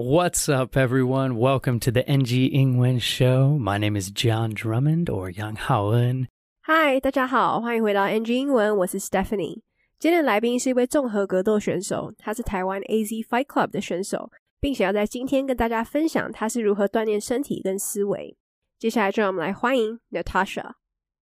What's up, everyone? Welcome to the NG Ingwen Show. My name is John Drummond or Yang Haoen. Hi，大家好，欢迎回到 NG 英文，我是 Stephanie。今天的来宾是一位综合格斗选手，他是台湾 AZ Fight Club 的选手，并且要在今天跟大家分享他是如何锻炼身体跟思维。接下来，就让我们来欢迎 Nathascha。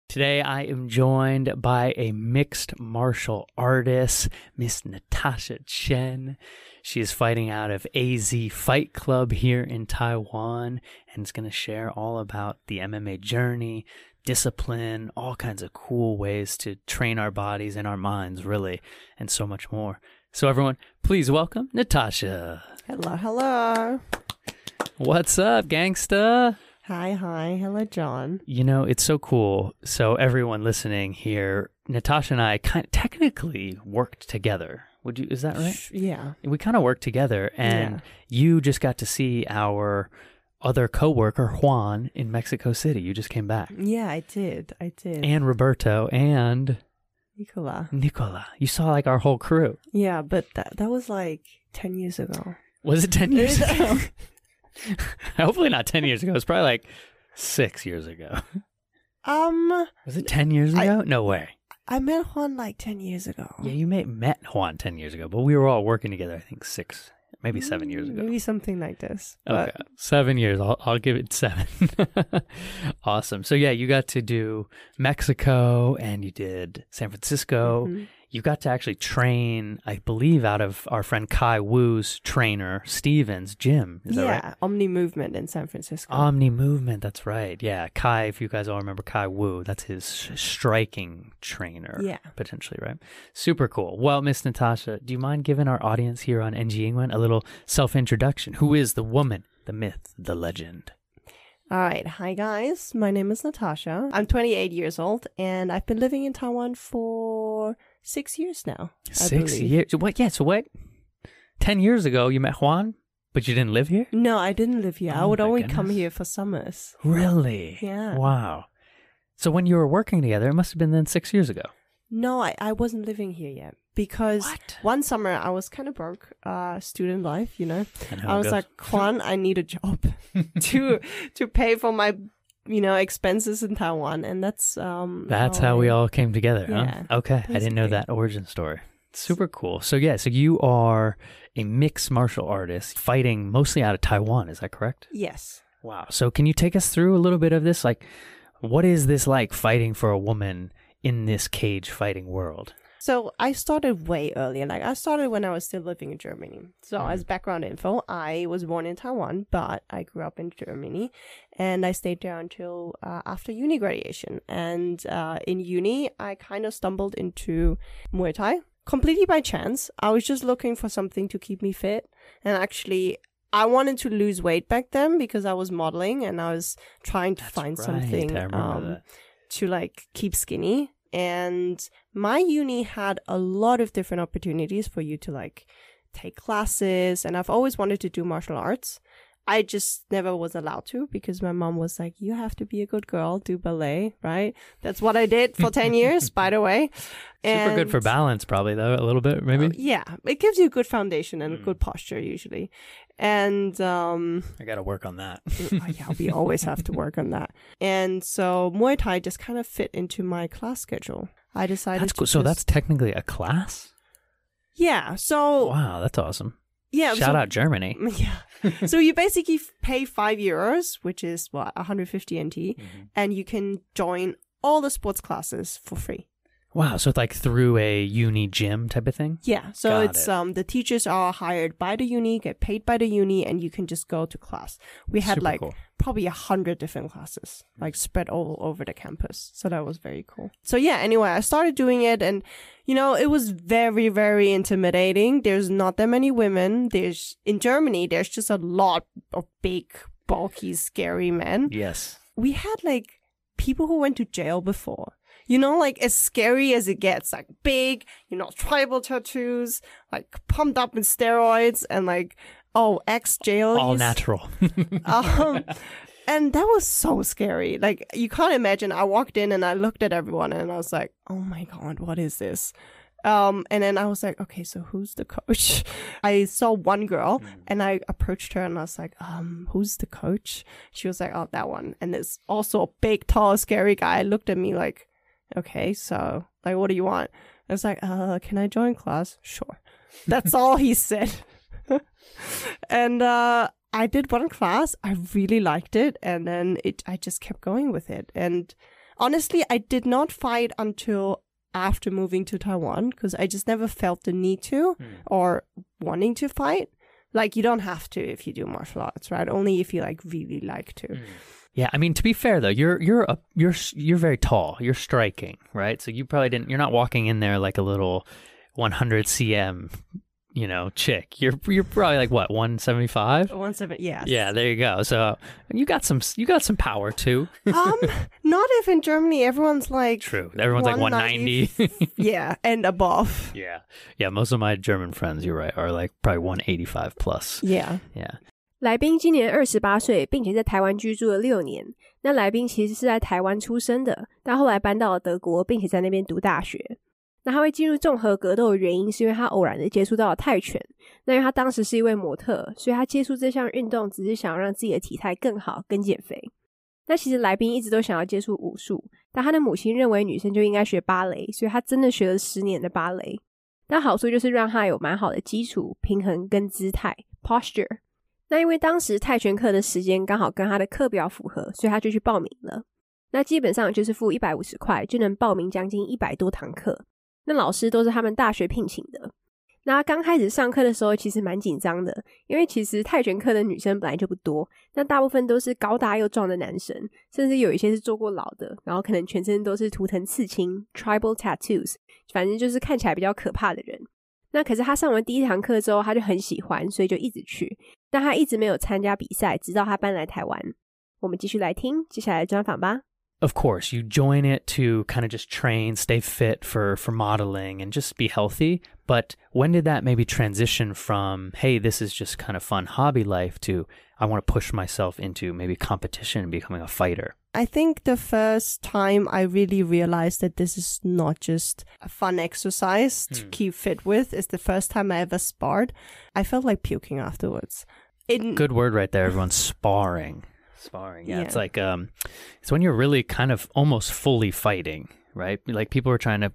Today I am joined by a mixed martial artist, Miss Nathascha Chen. She is fighting out of AZ Fight Club here in Taiwan and is going to share all about the MMA journey, discipline, all kinds of cool ways to train our bodies and our minds, really, and so much more. So, everyone, please welcome Nathascha. Hello, hello. What's up, gangsta? Hi, hi. Hello, John. You know, it's so cool. So everyone listening here, Nathascha and I kind of technically worked together. Would you is that right? Yeah. We kind of worked together and Yeah. you just got to see our other coworker Juan in Mexico City. You just came back. Yeah, I did. I did. And Roberto and Nicola. Nicola. You saw like our whole crew. Yeah, but that that was like 10 years ago. Was it 10 years ago? Hopefully not 10 years ago. It was probably like 6 years ago. Um, Was it 10 years I- ago? no way. I met Juan like 10 years ago. Yeah, you may met Juan ten years ago, but we were all working together. I think six, maybe seven years ago. Maybe something like this. Okay, seven years. I'll I'll give it seven. awesome. So yeah, you got to do Mexico and you did San Francisco. Mhm. You got to actually train, I believe, out of our friend Kai Wu's trainer Stevens gym. Is that yeah, right? Omni Movement in San Francisco. Omni Movement. That's right. Yeah, Kai. If you guys all remember Kai Wu, that's his striking trainer. yeah. potentially, right? Super cool. Well, Miss Nathascha, do you mind giving our audience here on NG England a little self introduction? Who is the woman, the myth, the legend? All right. Hi, guys. My name is Nathascha. I'm 28 years old and I've been living in Taiwan for six years now. I Six believe. years. What? Yeah. So what? Ten years ago, you met Juan, but you didn't live here. No, I didn't live here. I Oh would my only come goodness. here for summers. Really? Yeah. Wow. So when you were working together, it must have been then six years ago. No, I, I wasn't living here yet because What? one summer I was kind of broke, uh, student life, you know. And how I was goes. like, Juan, I need a job to to pay for my, you know, expenses in Taiwan, and that's um. That's how we all came together, Yeah, huh? Okay, I didn't know that origin story. Super cool. So yeah, so you are a mixed martial artist fighting mostly out of Taiwan, is that correct? Yes. Wow. So can you take us through a little bit of this? Like, what is this like fighting for a woman in this cage fighting world? So I started way earlier. Like I started when I was still living in Germany. So Mm. as background info, I was born in Taiwan, but I grew up in Germany, and I stayed there until uh, after uni graduation. And uh, in uni, I kind of stumbled into Muay Thai completely by chance. I was just looking for something to keep me fit, and actually. I wanted to lose weight back then because I was modeling and I was trying to That's find right, something um, to like keep skinny and my uni had a lot of different opportunities for you to like take classes and I've always wanted to do martial arts. I just never was allowed to because my mom was like, you have to be a good girl, do ballet, right? That's what I did for 10 years, by the way. Super good for balance, probably though, a little bit, maybe. Uh, yeah, it gives you a good foundation and a good posture usually. And um I got to work on that. oh, yeah, we always have to work on that. And so Muay Thai just kind of fit into my class schedule. I decided that's to cool. So just- that's technically a class. yeah. So Wow, that's awesome. yeah, Shout so, out Germany. Yeah. so you basically pay five euros, which is what 150 NT, Mm-hmm. and you can join all the sports classes for free. Wow, so it's like through a uni gym type of thing. Yeah. So Got it's it. um the teachers are hired by the uni, get paid by the uni, and you can just go to class. We had Super like cool. probably a hundred different classes, like spread all over the campus. So that was very cool. So yeah, anyway, I started doing it and you know, it was very, very intimidating. There's not that many women. There's in Germany, there's just a lot of big, bulky, scary men. Yes. We had like people who went to jail before. You know, like as scary as it gets, like big, you know, tribal tattoos, like pumped up in steroids and like, oh, ex jail. All natural. um, and that was so scary. Like you can't imagine. I walked in and I looked at everyone and I was like, "Oh my god, what is this?" Um, and then I was like, okay, so who's the coach? I saw one girl and I approached her and I was like, um, who's the coach? She was like, oh, that one. And it's also a big, tall, scary guy looked at me like, okay, so like, what do you want? I was like, uh, can I join class? Sure. That's all he said. and, uh, I did one class. I really liked it. And then it, I just kept going with it. And honestly, I did not fight until after moving to Taiwan because I just never felt the need to or wanting to fight. Like you don't have to if you do martial arts, right? Only if you like really like to. Mm. Yeah, I mean to be fair though, you're you're a, you're you're very tall. You're striking, right? So you probably didn't. You're not walking in there like a little 100 cm, you know, chick. You're you're probably like what 175. One seven, yes. Yeah, there you go. So you got some you got some power too. um, not if in Germany everyone's like True. Everyone's like 190. yeah, and above. yeah, yeah. Most of my German friends, you're right, are like probably 185 plus. Yeah. Yeah. 来宾今年二十八岁，并且在台湾居住了六年。那来宾其实是在台湾出生的，但后来搬到了德国，并且在那边读大学。 那他会进入综合格斗的原因，是因为他偶然的接触到了泰拳。那因为他当时是一位模特，所以他接触这项运动只是想要让自己的体态更好，跟减肥。那其实来宾一直都想要接触武术，但他的母亲认为女生就应该学芭蕾，所以他真的学了十年的芭蕾。但好处就是让他有蛮好的基础、平衡跟姿态 （posture）。那因为当时泰拳课的时间刚好跟他的课表符合，所以他就去报名了。那基本上就是付一百五十块就能报名将近一百多堂课。那老师都是他们大学聘请的。那刚开始上课的时候，其实蛮紧张的，因为其实泰拳课的女生本来就不多，那大部分都是高大又壮的男生，甚至有一些是坐过牢的，然后可能全身都是图腾刺青 （tribal tattoos），反正就是看起来比较可怕的人。那可是他上完第一堂课之后，他就很喜欢，所以就一直去。但他一直没有参加比赛，直到他搬来台湾。我们继续来听接下来的专访吧。Of course, you join it to kind of just train, stay fit for for modeling and just be healthy. But when did that maybe transition from, hey, this is just kind of fun hobby life to I want to push myself into maybe competition and becoming a fighter? I think the first time I really realized that this is not just a fun exercise to hmm. keep fit with is the first time I ever sparred. I felt like puking afterwards. In, Good word right there, everyone. Sparring. Sparring. Yeah, it's like um it's when you're really kind of almost fully fighting, right? Like people are trying to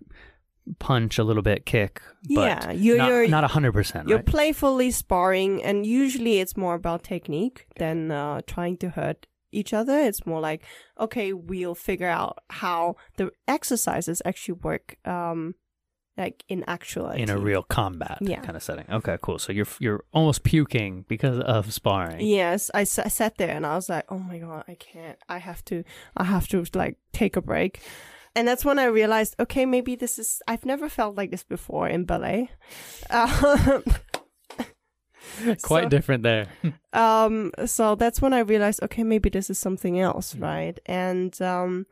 punch a little bit, kick, but Yeah, you're- not, you're- not 100%, You're right? playfully sparring, and usually it's more about technique than uh, trying to hurt each other. It's more like, okay, we'll figure out how the exercises actually work, um, like in actual in a real combat Yeah. kind of setting. Okay, cool. So you're you're almost puking because of sparring. Yes, I, s- I sat there and I was like, oh my god, I can't. I have to. I have to like take a break. And that's when I realized, okay, maybe this is. I've never felt like this before in ballet. Um, Quite so- different there. um so that's when i realized okay maybe this is something else right and um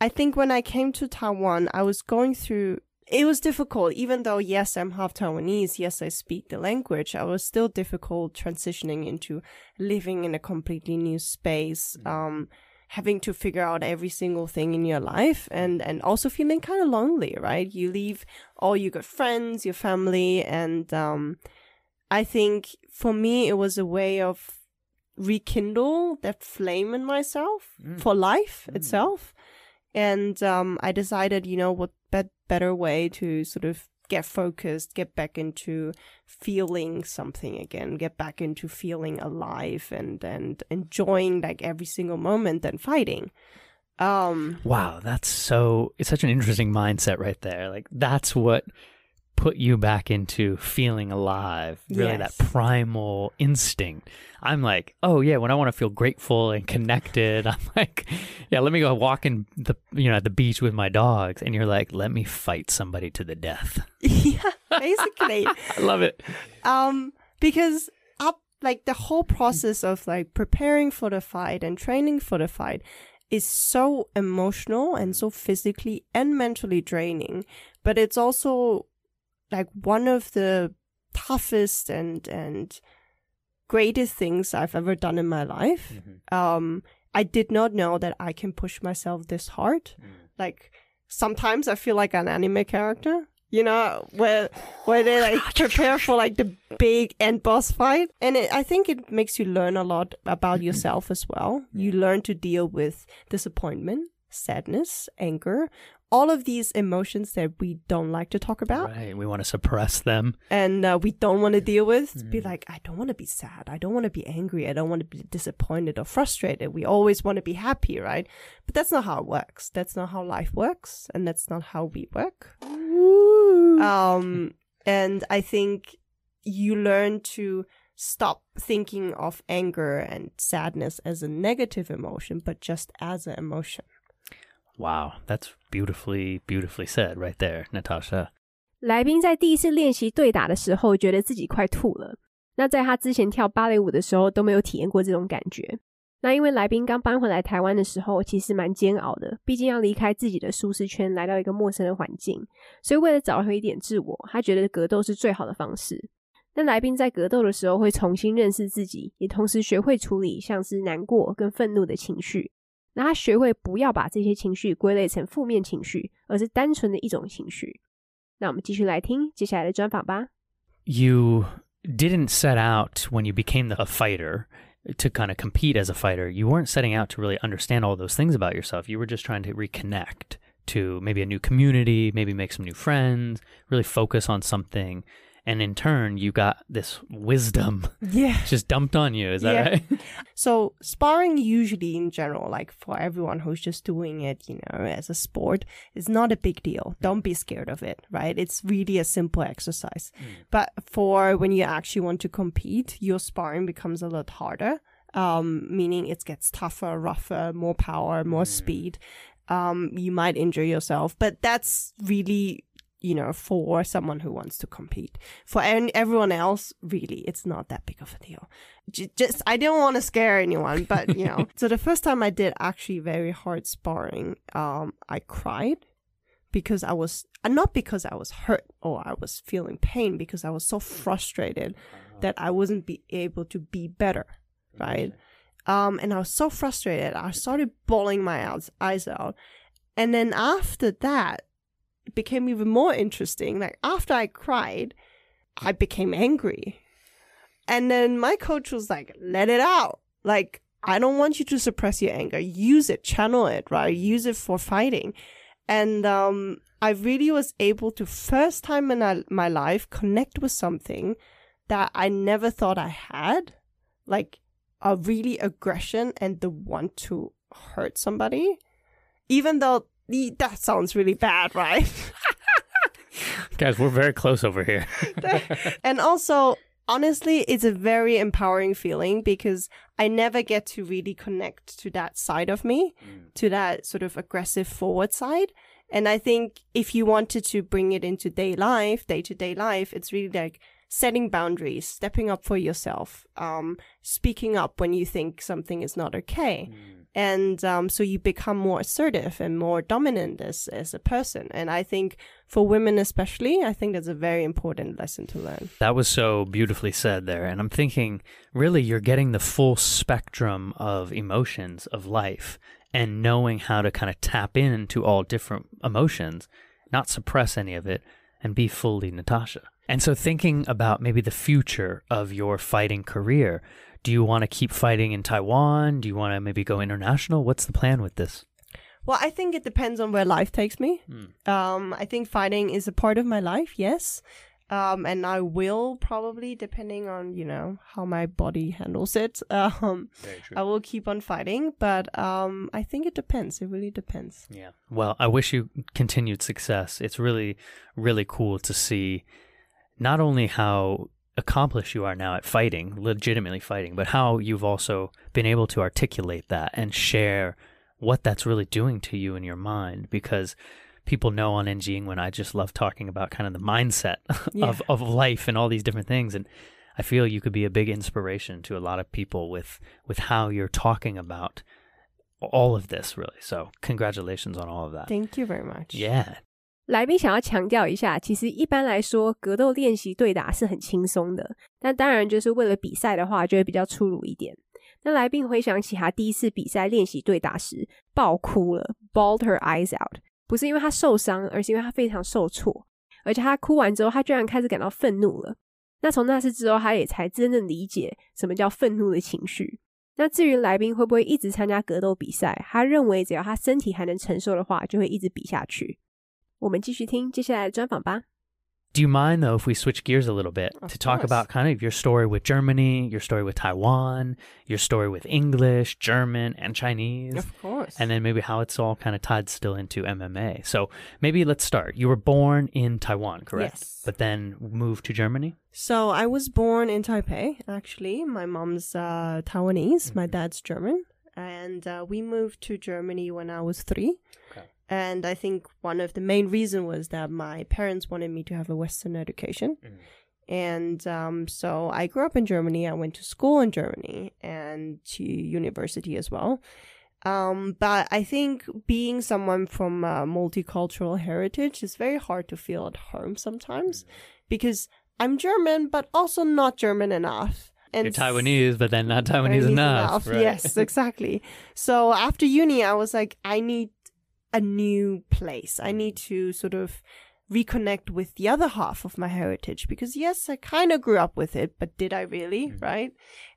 i think when i came to taiwan i was going through it was difficult. Even though yes i'm half taiwanese yes i speak the language i was still difficult transitioning into living in a completely new space um having to figure out every single thing in your life and and also feeling kind of lonely right? You leave all your good friends your family and um I think for me, it was a way of rekindle that flame in myself for life itself. And um, I decided, you know, what bet- better way to sort of get focused, get back into feeling something again, get back into feeling alive and and enjoying like every single moment than fighting. Um, Wow, that's so it's such an interesting mindset right there. Like that's what put you back into feeling alive. Really that primal instinct. I'm like, oh yeah, when I want to feel grateful and connected, I'm like, yeah, let me go walk in the you know at the beach with my dogs, and you're like, let me fight somebody to the death. yeah, basically. I love it. um because up like the whole process of like preparing for the fight and training for the fight is so emotional and so physically and mentally draining but it's also like one of the toughest and and greatest things i've ever done in my life. Um i did not know that i can push myself this hard. Like sometimes i feel like an anime character you know, where where they like prepare for like the big end boss fight. And it, I think it makes you learn a lot about yourself as well. You learn to deal with disappointment, sadness, anger, all of these emotions that we don't like to talk about Right. We want to suppress them. and uh, we don't want to deal with. Mm. Be like, I don't want to be sad. I don't want to be angry. I don't want to be disappointed or frustrated. We always want to be happy, right? But that's not how it works. That's not how life works, and that's not how we work. Um, and I think you learn to stop thinking of anger and sadness as a negative emotion, but just as an emotion. Wow. That's beautifully, beautifully said right there, Natasha. 来宾在第一次练习对打的时候，觉得自己快吐了。那在他之前跳芭蕾舞的时候都没有体验过这种感觉。那因为来宾刚搬回来台湾的时候，其实蛮煎熬的，毕竟要离开自己的舒适圈，来到一个陌生的环境，所以为了找回一点自我，他觉得格斗是最好的方式。那来宾在格斗的时候会重新认识自己，也同时学会处理像是难过跟愤怒的情绪。那他学会不要把这些情绪归类成负面情绪，而是单纯的一种情绪。那我们继续来听接下来的专访吧。 You didn't set out when you became the, a fighter to kind of compete as a fighter. You weren't setting out to really understand all those things about yourself. You were just trying to reconnect to maybe a new community, maybe make some new friends, really focus on something. and in turn, you got this wisdom Yeah. just dumped on you. Is that Yeah. right? So sparring usually in general, like for everyone who's just doing it, you know, as a sport, is not a big deal. Don't be scared of it, right? It's really a simple exercise. But for when you actually want to compete, your sparring becomes a lot harder. Um, meaning it gets tougher, rougher, more power, more speed. Um, you might injure yourself, but that's really you know, for someone who wants to compete. For everyone else, really, it's not that big of a deal. J- just, I don't want to scare anyone, but you know. so the first time I did actually very hard sparring, um, I cried because I was, uh, not because I was hurt or I was feeling pain, because I was so frustrated that I wasn't be able to be better, right? Um, and I was so frustrated. I started bawling my eyes out. And then after that, it became even more interesting. Like after I cried, I became angry. And then my coach was like, let it out. Like, I don't want you to suppress your anger. Use it, channel it, right? Use it for fighting. And um, I really was able to, first time in my life, connect with something that I never thought I had. Like a really aggression and the want to hurt somebody. Even though that sounds really bad, right? Guys, we're very close over here. and also, honestly, it's a very empowering feeling because I never get to really connect to that side of me, to that sort of aggressive forward side. And I think if you wanted to bring it into day life, day to day life, it's really like setting boundaries, stepping up for yourself, um, speaking up when you think something is not okay. And um, so you become more assertive and more dominant as, as a person. And I think for women especially, I think that's a very important lesson to learn. That was so beautifully said there. And I'm thinking, really, you're getting the full spectrum of emotions of life and knowing how to kind of tap into all different emotions, not suppress any of it, and be fully Nathascha. And so, thinking about maybe the future of your fighting career, do you want to keep fighting in Taiwan? Do you want to maybe go international? What's the plan with this? Well, I think it depends on where life takes me. Hmm. Um, I think fighting is a part of my life, yes. Um, and I will probably, depending on, you know, how my body handles it, um, I will keep on fighting. But um, I think it depends. It really depends. Yeah. Well, I wish you continued success. It's really, really cool to see not only how accomplished you are now at fighting, legitimately fighting, but how you've also been able to articulate that and share what that's really doing to you in your mind because people know on NG when I just love talking about kind of the mindset Yeah. of, of life and all these different things and I feel you could be a big inspiration to a lot of people with with how you're talking about all of this really. So congratulations on all of that. Thank you very much. Yeah. 来宾想要强调一下，其实一般来说，格斗练习对打是很轻松的，但当然就是为了比赛的话，就会比较粗鲁一点。那来宾回想起他第一次比赛练习对打时，爆哭了，bawled her eyes out，不是因为他受伤，而是因为他非常受挫。而且他哭完之后，他居然开始感到愤怒了。那从那次之后，他也才真正理解什么叫愤怒的情绪。那至于来宾会不会一直参加格斗比赛，他认为只要他身体还能承受的话，就会一直比下去。我们继续听接下来的专访吧。 Do you mind though if we switch gears a little bit Of to talk course. about kind of your story with Germany, your story with Taiwan, your story with English, German, and Chinese? Of course. and then maybe how it's all kind of tied still into MMA. So maybe let's start. You were born in Taiwan, correct? Yes. But then moved to Germany? So I was born in Taipei, actually. My mom's uh, Taiwanese, my Mhm. dad's German. And uh, we moved to Germany when I was three. Okay. And I think one of the main reason was that my parents wanted me to have a Western education. Mhm. And um, so I grew up in Germany. I went to school in Germany and to university as well. Um, but I think being someone from a multicultural heritage is very hard to feel at home sometimes because I'm German, but also not German enough. And You're Taiwanese, but then not Taiwanese Chinese enough. right? Yes, exactly. So after uni, I was like, I need a new place. I need to sort of reconnect with the other half of my heritage because yes, I kind of grew up with it, but did I really? Mhm. Right.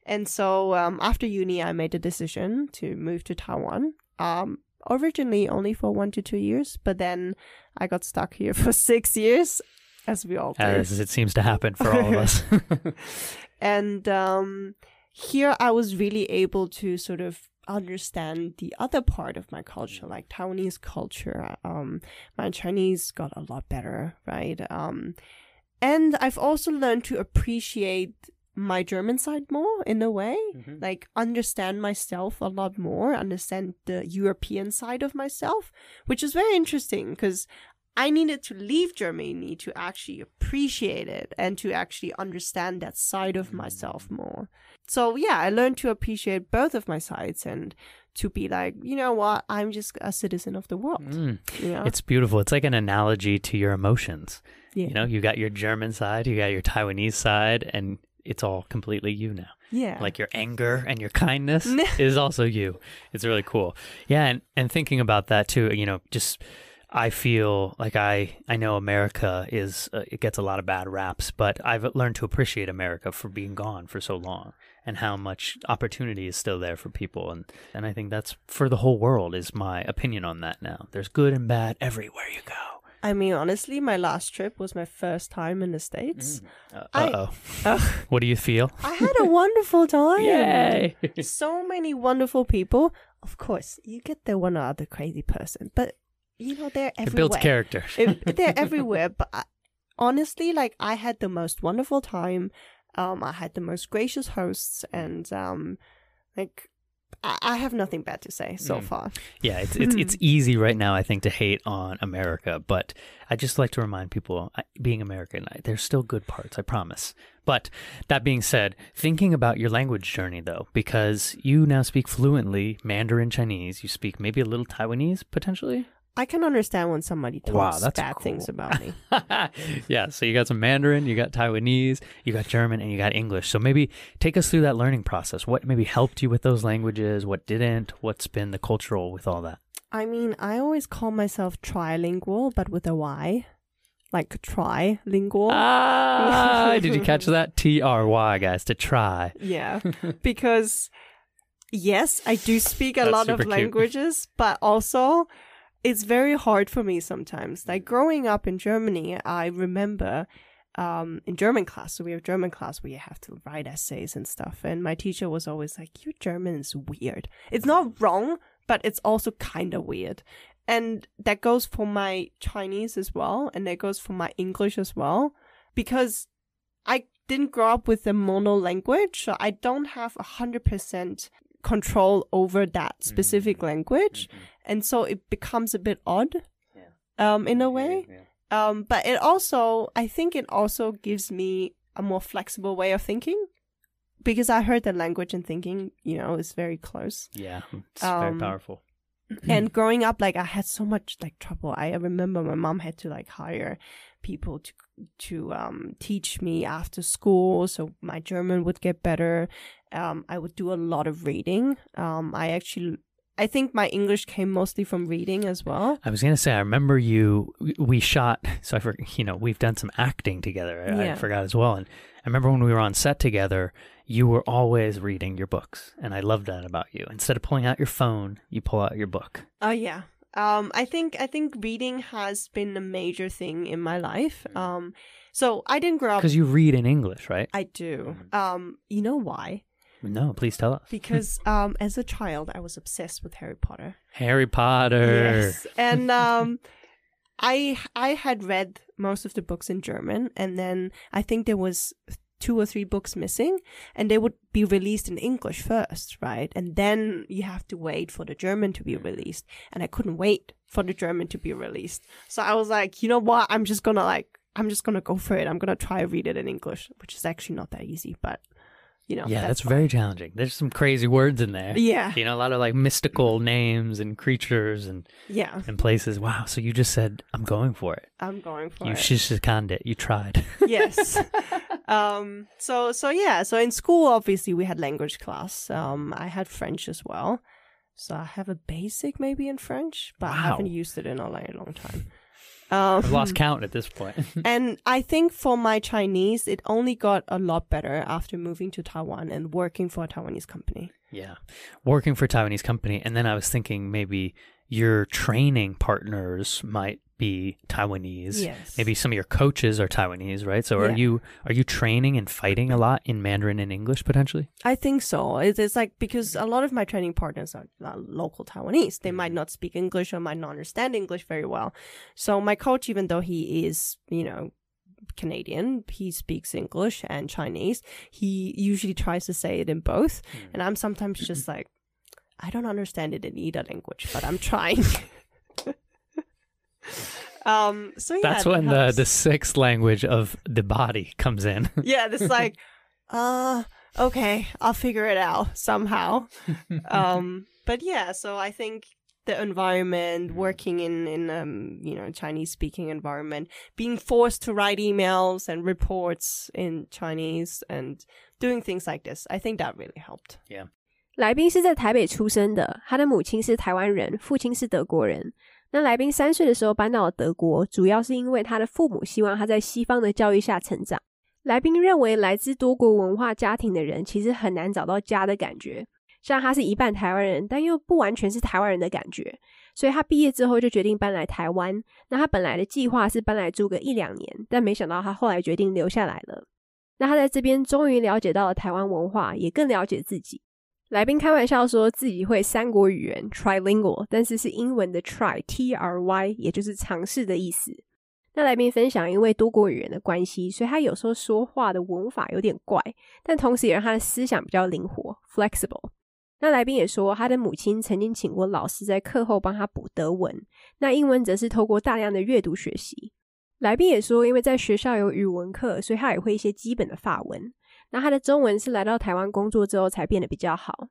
And so um, after uni, I made a decision to move to Taiwan. Um, originally only for one to two years, but then I got stuck here for six years, as we all do. As it seems to happen for all of us. and um, here I was really able to sort of understand the other part of my culture, like Taiwanese culture. Um, my Chinese got a lot better, right? Um, and I've also learned to appreciate my German side more in a way, Mhm. like understand myself a lot more, understand the European side of myself, which is very interesting because I needed to leave Germany to actually appreciate it and to actually understand that side of myself more. So yeah, I learned to appreciate both of my sides and to be like, you know what, I'm just a citizen of the world. Mm. You know? It's beautiful. It's like an analogy to your emotions. yeah. You know, you got your German side, you got your Taiwanese side, and it's all completely you now. yeah. like your anger and your kindness is also you it's really cool yeah and and thinking about that too you know just i feel like i i know america is uh, it gets a lot of bad raps but i've learned to appreciate america for being gone for so long and how much opportunity is still there for people. And and i think that's for the whole world is my opinion on that now. There's good and bad everywhere you go. I mean, honestly, my last trip was my first time in the States. uh, I- uh-oh. What do you feel? I had a wonderful time. yay. So many wonderful people. Of course, you get the one or other crazy person, but you know they're everywhere. it builds character It- they're everywhere. But I, honestly, like I had the most wonderful time. Um, I had the most gracious hosts, and um, like I, have nothing bad to say so Mm. far. Yeah, it's it's it's easy right now, I think, to hate on America, but I just like to remind people, I- being American, I- there's still good parts, I promise. But that being said, thinking about your language journey though, because you now speak fluently Mandarin Chinese, you speak maybe a little Taiwanese potentially. I can understand when somebody talks Wow, bad things about me. yeah, so you got some Mandarin, you got Taiwanese, you got German, and you got English. So maybe take us through that learning process. What maybe helped you with those languages? What didn't? What's been the cultural with all that? I mean, I always call myself trilingual, but with a Y, like trilingual. Ah, did you catch that? T R Y, guys, to try. Yeah, because yes, I do speak a lot of cute. languages, but also it's very hard for me sometimes. Like growing up in Germany, I remember um, in German class, so we have German class where you have to write essays and stuff, and my teacher was always like, "Your German is weird. It's not wrong, but it's also kind of weird." And that goes for my Chinese as well, and that goes for my English as well, because I didn't grow up with a mono language, so I don't have a hundred percent control over that specific language, and so it becomes a bit odd, um, in a way. Um, but it also, I think, it also gives me a more flexible way of thinking, because I heard that language and thinking, you know, is very close. Yeah, it's very Um, powerful. and growing up like i had so much like trouble. I remember my mom had to like hire people to to um teach me after school so my german would get better um i would do a lot of reading um i actually I think my English came mostly from reading as well. I was gonna say, I remember you. We shot, so I for you know we've done some acting together. I, I forgot as well, and I remember when we were on set together, you were always reading your books, and I loved that about you. Instead of pulling out your phone, you pull out your book. Oh yeah. Um, I think I think reading has been a major thing in my life. Um, so I didn't grow up. Because you read in English, right? I do. Um, you know why? No, please tell us. Because um, as a child, I was obsessed with Harry Potter. Harry Potter. Yes, and um, I I had read most of the books in German, and then I think there was two or three books missing, and they would be released in English first, right? And then you have to wait for the German to be released, and I couldn't wait for the German to be released, so I was like, you know what? I'm just gonna like. I'm just gonna go for it. I'm gonna try to read it in English, which is actually not that easy, but you know. yeah, that's, fine. very challenging. There's some crazy words in there. Yeah, You know, a lot of like mystical names and creatures and, yeah. and places. Wow. So you just said, I'm going for it. I'm going for you it. shishikanned it. You tried. yes. um. So so yeah. So in school, obviously, we had language class. Um. I had French as well. So I have a basic maybe in French, but I haven't used it in a very long time. Um, I've lost count at this point. and I think for my Chinese, it only got a lot better after moving to Taiwan and working for a Taiwanese company. Yeah. Working for a Taiwanese company. And then I was thinking maybe your training partners might be Taiwanese. Yes. Maybe some of your coaches are Taiwanese, right? So are Yeah. you are you training and fighting a mm-hmm. lot in Mandarin and English potentially? I think so. It- It's like because a lot of my training partners are local Taiwanese. They might mm-hmm. not speak English or might not understand English very well. So my coach, even though he is, you know, Canadian, he speaks English and Chinese. He usually tries to say it in both. Mm. And I'm sometimes just like, I don't understand it in either language, but I'm trying. um. So yeah, That's that when the, helps. the sixth language of the body comes in. yeah, this like, uh, okay, I'll figure it out somehow. um, but yeah, so I think the environment, working in in um, you know Chinese speaking environment, being forced to write emails and reports in Chinese and doing things like this, I think that really helped. 来宾是在台北出生的，他的母亲是台湾人，父亲是德国人。 那来宾三岁的时候搬到了德国，主要是因为他的父母希望他在西方的教育下成长。来宾认为，来自多国文化家庭的人其实很难找到家的感觉，像他是一半台湾人，但又不完全是台湾人的感觉，所以他毕业之后就决定搬来台湾。那他本来的计划是搬来住个一两年，但没想到他后来决定留下来了。那他在这边终于了解到了台湾文化，也更了解自己。来宾开玩笑说自己会三国语言 （trilingual），但是是英文的 try t r y，也就是尝试的意思。那来宾分享，因为多国语言的关系，所以他有时候说话的文法有点怪，但同时也让他的思想比较灵活 （flexible）。那来宾也说，他的母亲曾经请过老师在课后帮他补德文，那英文则是透过大量的阅读学习。来宾也说，因为在学校有语文课，所以他也会一些基本的法文。那他的中文是来到台湾工作之后才变得比较好。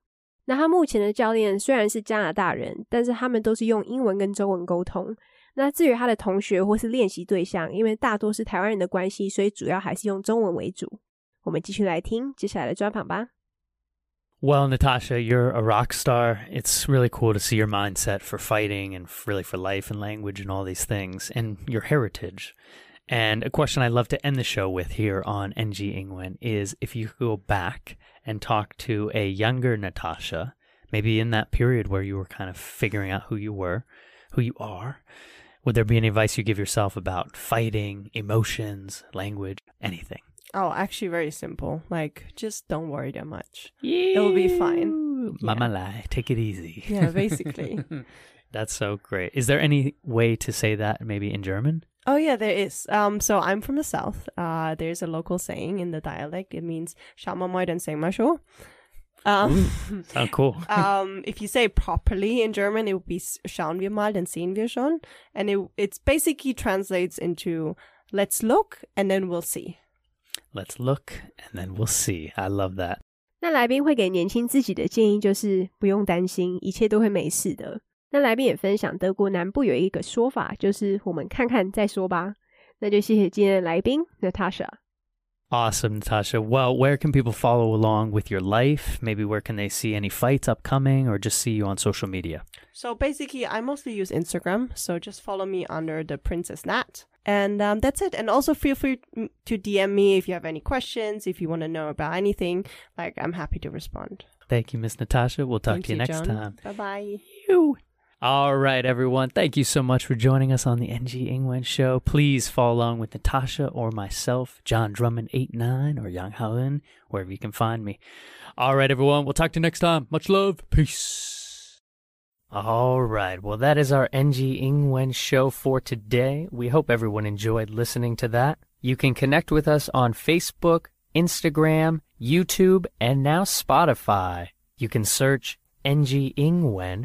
那他目前的教练虽然是加拿大人，但是他们都是用英文跟中文沟通。那至于他的同学或是练习对象，因为大多是台湾人的关系，所以主要还是用中文为主。我们继续来听接下来的专访吧。Well, Nathascha, you're a rock star. It's really cool to see your mindset for fighting and really for life and language and all these things and your heritage. And a question I love to end the show with here on NG Ingwen is if you could go back and talk to a younger Nathascha, maybe in that period where you were kind of figuring out who you were, who you are, would there be any advice you give yourself about fighting, emotions, language, anything? Oh, actually, very simple. Like, just don't worry that much. It'll be fine. Mama lie, take it easy. Yeah, basically. That's so great. Is there any way to say that maybe in German? Oh yeah, there is. Um, so I'm from the south. Uh, there's a local saying in the dialect. It means "Schau mal mal, dann sehen wir schon." Um, Sound cool. um, if you say it properly in German, it would be "S- "Schauen wir mal, dann sehen wir schon," and it it's basically translates into "Let's look and then we'll see." Let's look and then we'll see. I love that. 那来宾会给年轻自己的建议就是不用担心，一切都会没事的。 那来宾也分享，德国南部有一个说法，就是我们看看再说吧。那就谢谢今天的来宾 Nathascha。Awesome, Nathascha. Well, where can people follow along with your life? Maybe where can they see any fights upcoming or just see you on social media? So basically, I mostly use Instagram. So just follow me under the Princess Nat. And um, that's it. And also feel free to DM me if you have any questions, if you want to know about anything. Like, I'm happy to respond. Thank you, Miss Nathascha. We'll talk Thank to you, you next John. time. Bye bye. You. All right, everyone. Thank you so much for joining us on the NG Ingwen Show. Please follow along with Nathascha or myself, John Drummond89 or Yang Haoen, wherever you can find me. All right, everyone. We'll talk to you next time. Much love. Peace. All right. Well, that is our NG Ingwen Show for today. We hope everyone enjoyed listening to that. You can connect with us on Facebook, Instagram, YouTube, and now Spotify. You can search NG Ingwen